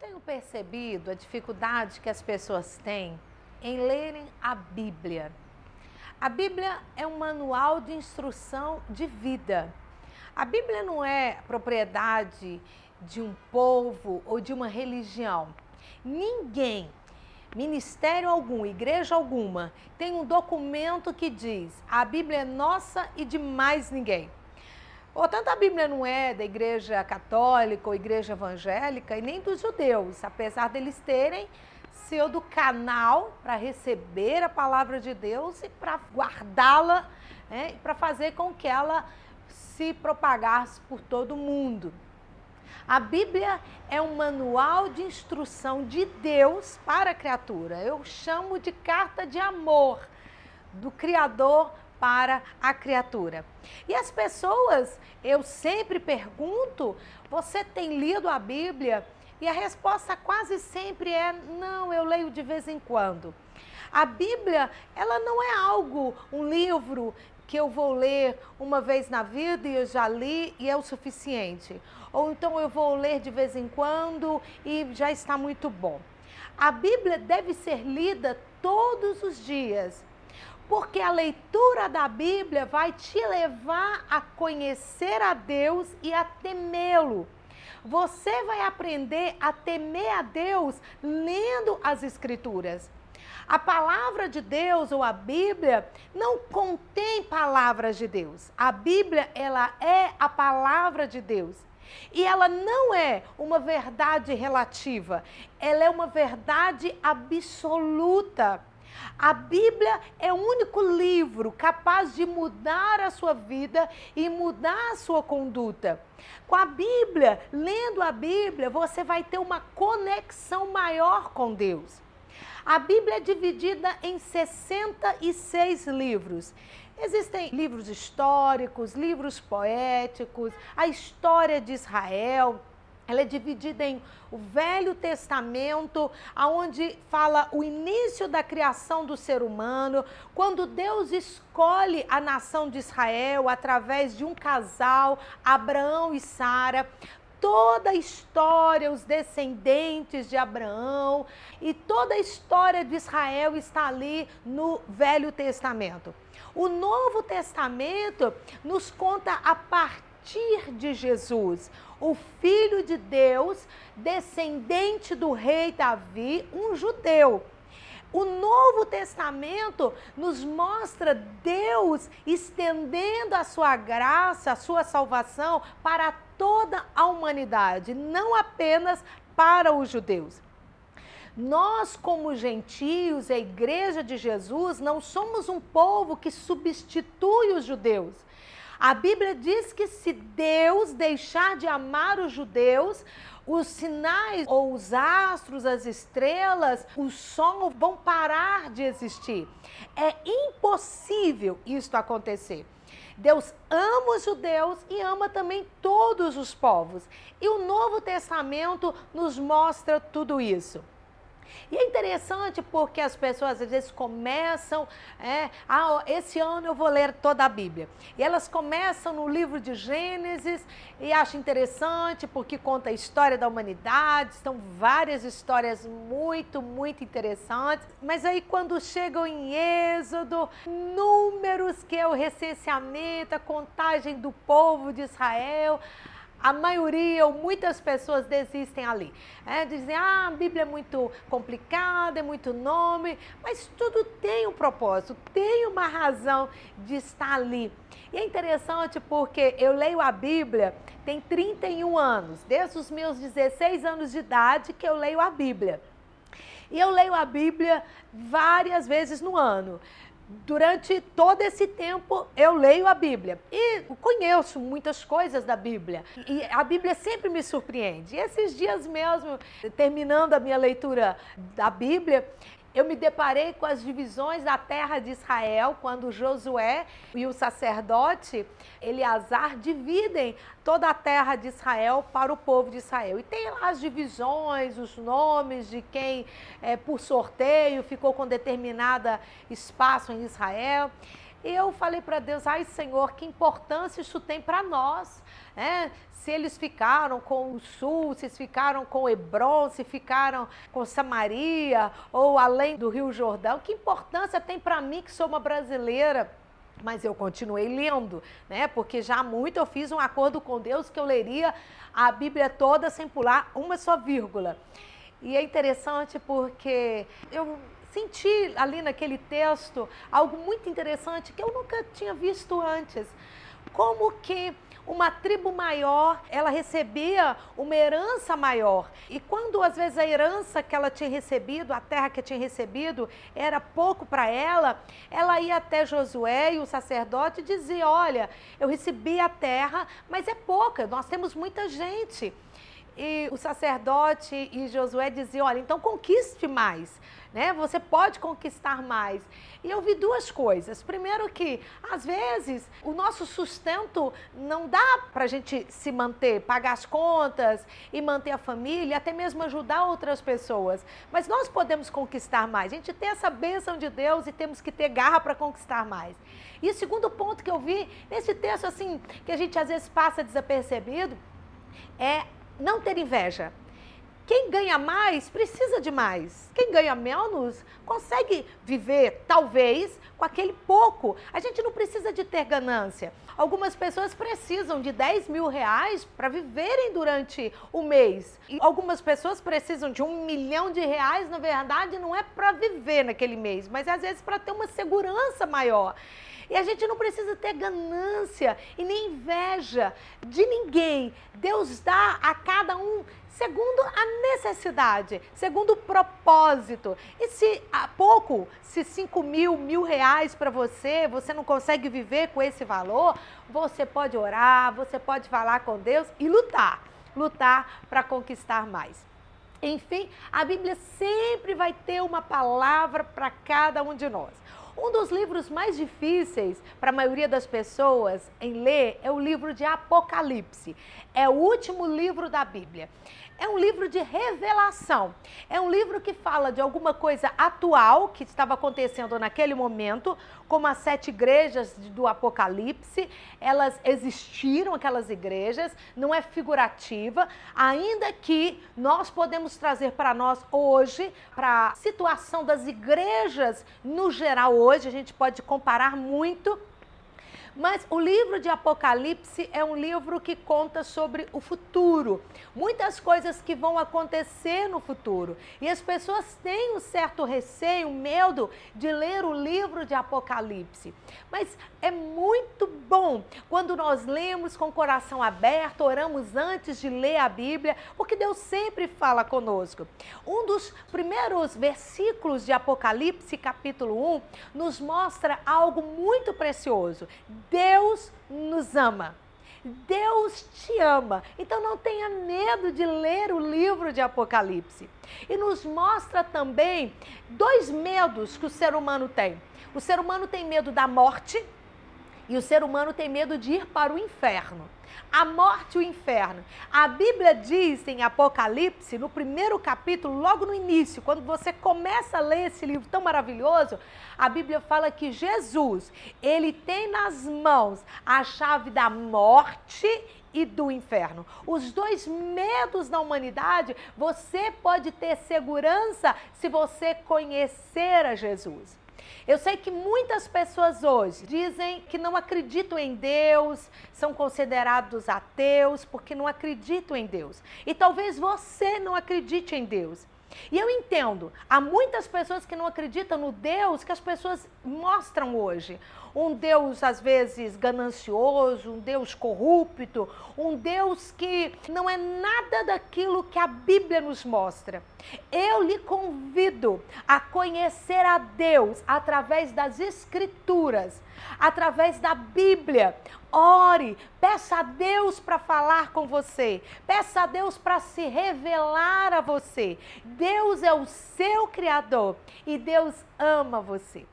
tenho percebido a dificuldade que as pessoas têm em lerem a Bíblia. A Bíblia é um manual de instrução de vida. A Bíblia não é propriedade de um povo ou de uma religião. Ninguém, ministério algum, igreja alguma, tem um documento que diz a Bíblia é nossa e de mais ninguém. Portanto, a Bíblia não é da igreja católica ou igreja evangélica e nem dos judeus, apesar deles terem sido canal para receber a palavra de Deus e para guardá-la, né, para fazer com que ela se propagasse por todo o mundo. A Bíblia é um manual de instrução de Deus para a criatura. Eu chamo de carta de amor do Criador para a criatura. E as pessoas, eu sempre pergunto: você tem lido a Bíblia? E a resposta quase sempre é: não, eu leio de vez em quando. A Bíblia, ela não é algo, um livro que eu vou ler uma vez na vida e eu já li e é o suficiente. Ou então eu vou ler de vez em quando e já está muito bom. A Bíblia deve ser lida todos os dias porque a leitura da Bíblia vai te levar a conhecer a Deus e a temê-lo. Você vai aprender a temer a Deus lendo as Escrituras. A palavra de Deus ou a Bíblia não contém palavras de Deus. A Bíblia, ela é a palavra de Deus. E ela não é uma verdade relativa, ela é uma verdade absoluta. A Bíblia é o único livro capaz de mudar a sua vida e mudar a sua conduta. Com a Bíblia, lendo a Bíblia, você vai ter uma conexão maior com Deus. A Bíblia é dividida em 66 livros. Existem livros históricos, livros poéticos, a história de Israel, ela é dividida em o Velho Testamento, aonde fala o início da criação do ser humano, quando Deus escolhe a nação de Israel através de um casal, Abraão e Sara toda a história, os descendentes de Abraão e toda a história de Israel está ali no Velho Testamento. O Novo Testamento nos conta a partir de Jesus o Filho de Deus, descendente do rei Davi, um judeu. O Novo Testamento nos mostra Deus estendendo a sua graça, a sua salvação para toda a humanidade, não apenas para os judeus. Nós, como gentios, a igreja de Jesus, não somos um povo que substitui os judeus. A Bíblia diz que se Deus deixar de amar os judeus, os sinais ou os astros, as estrelas, o sol vão parar de existir. É impossível isto acontecer. Deus ama os judeus e ama também todos os povos. E o Novo Testamento nos mostra tudo isso. E é interessante porque as pessoas às vezes começam, é, ah, esse ano eu vou ler toda a Bíblia. E elas começam no livro de Gênesis e acham interessante porque conta a história da humanidade, são várias histórias muito, muito interessantes. Mas aí quando chegam em Êxodo, números que é o recenseamento, a contagem do povo de Israel, a maioria ou muitas pessoas desistem ali. É, dizem, ah, a Bíblia é muito complicada, é muito nome, mas tudo tem um propósito, tem uma razão de estar ali. E é interessante porque eu leio a Bíblia tem 31 anos, desde os meus 16 anos de idade que eu leio a Bíblia. E eu leio a Bíblia várias vezes no ano durante todo esse tempo eu leio a Bíblia e conheço muitas coisas da Bíblia. E a Bíblia sempre me surpreende. E esses dias mesmo, terminando a minha leitura da Bíblia, eu me deparei com as divisões da terra de Israel, quando Josué e o sacerdote Eleazar dividem toda a terra de Israel para o povo de Israel. E tem lá as divisões, os nomes de quem, é, por sorteio, ficou com determinada espaço em Israel. E eu falei para Deus, ai Senhor, que importância isso tem para nós. É, se eles ficaram com o sul, se ficaram com Hebron, se ficaram com Samaria ou além do Rio Jordão, que importância tem para mim que sou uma brasileira? Mas eu continuei lendo, né? Porque já muito eu fiz um acordo com Deus que eu leria a Bíblia toda sem pular uma só vírgula. E é interessante porque eu senti ali naquele texto algo muito interessante que eu nunca tinha visto antes. Como que uma tribo maior, ela recebia uma herança maior. E quando às vezes a herança que ela tinha recebido, a terra que tinha recebido, era pouco para ela, ela ia até Josué e o sacerdote e dizia: Olha, eu recebi a terra, mas é pouca, nós temos muita gente. E o sacerdote e Josué diziam: Olha, então conquiste mais né? Você pode conquistar mais. E eu vi duas coisas. Primeiro que, às vezes, o nosso sustento não dá para a gente se manter, pagar as contas e manter a família, até mesmo ajudar outras pessoas. Mas nós podemos conquistar mais. A gente tem essa bênção de Deus e temos que ter garra para conquistar mais. E o segundo ponto que eu vi nesse texto, assim, que a gente às vezes passa desapercebido, é não ter inveja. Quem ganha mais precisa de mais. Quem ganha menos consegue viver, talvez, com aquele pouco. A gente não precisa de ter ganância. Algumas pessoas precisam de 10 mil reais para viverem durante o mês. E algumas pessoas precisam de um milhão de reais, na verdade, não é para viver naquele mês, mas às vezes para ter uma segurança maior. E a gente não precisa ter ganância e nem inveja de ninguém. Deus dá a cada um segundo a necessidade, segundo o propósito. E se há pouco, se 5 mil, mil reais para você, você não consegue viver com esse valor, você pode orar, você pode falar com Deus e lutar lutar para conquistar mais. Enfim, a Bíblia sempre vai ter uma palavra para cada um de nós. Um dos livros mais difíceis para a maioria das pessoas em ler é o livro de Apocalipse. É o último livro da Bíblia. É um livro de revelação. É um livro que fala de alguma coisa atual que estava acontecendo naquele momento, como as sete igrejas do Apocalipse. Elas existiram, aquelas igrejas, não é figurativa, ainda que nós podemos trazer para nós hoje, para a situação das igrejas no geral hoje, a gente pode comparar muito mas o livro de Apocalipse é um livro que conta sobre o futuro, muitas coisas que vão acontecer no futuro. E as pessoas têm um certo receio, medo de ler o livro de Apocalipse. Mas é muito bom quando nós lemos com o coração aberto, oramos antes de ler a Bíblia, porque Deus sempre fala conosco. Um dos primeiros versículos de Apocalipse, capítulo 1, nos mostra algo muito precioso. Deus nos ama. Deus te ama. Então não tenha medo de ler o livro de Apocalipse. E nos mostra também dois medos que o ser humano tem. O ser humano tem medo da morte e o ser humano tem medo de ir para o inferno. A morte e o inferno. A Bíblia diz em Apocalipse, no primeiro capítulo, logo no início, quando você começa a ler esse livro tão maravilhoso, a Bíblia fala que Jesus, ele tem nas mãos a chave da morte e do inferno. Os dois medos da humanidade, você pode ter segurança se você conhecer a Jesus. Eu sei que muitas pessoas hoje dizem que não acreditam em Deus, são considerados ateus porque não acreditam em Deus. E talvez você não acredite em Deus. E eu entendo, há muitas pessoas que não acreditam no Deus que as pessoas mostram hoje. Um Deus, às vezes, ganancioso, um Deus corrupto, um Deus que não é nada daquilo que a Bíblia nos mostra. Eu lhe convido a conhecer a Deus através das Escrituras, através da Bíblia. Ore, peça a Deus para falar com você, peça a Deus para se revelar a você. Deus é o seu Criador e Deus ama você.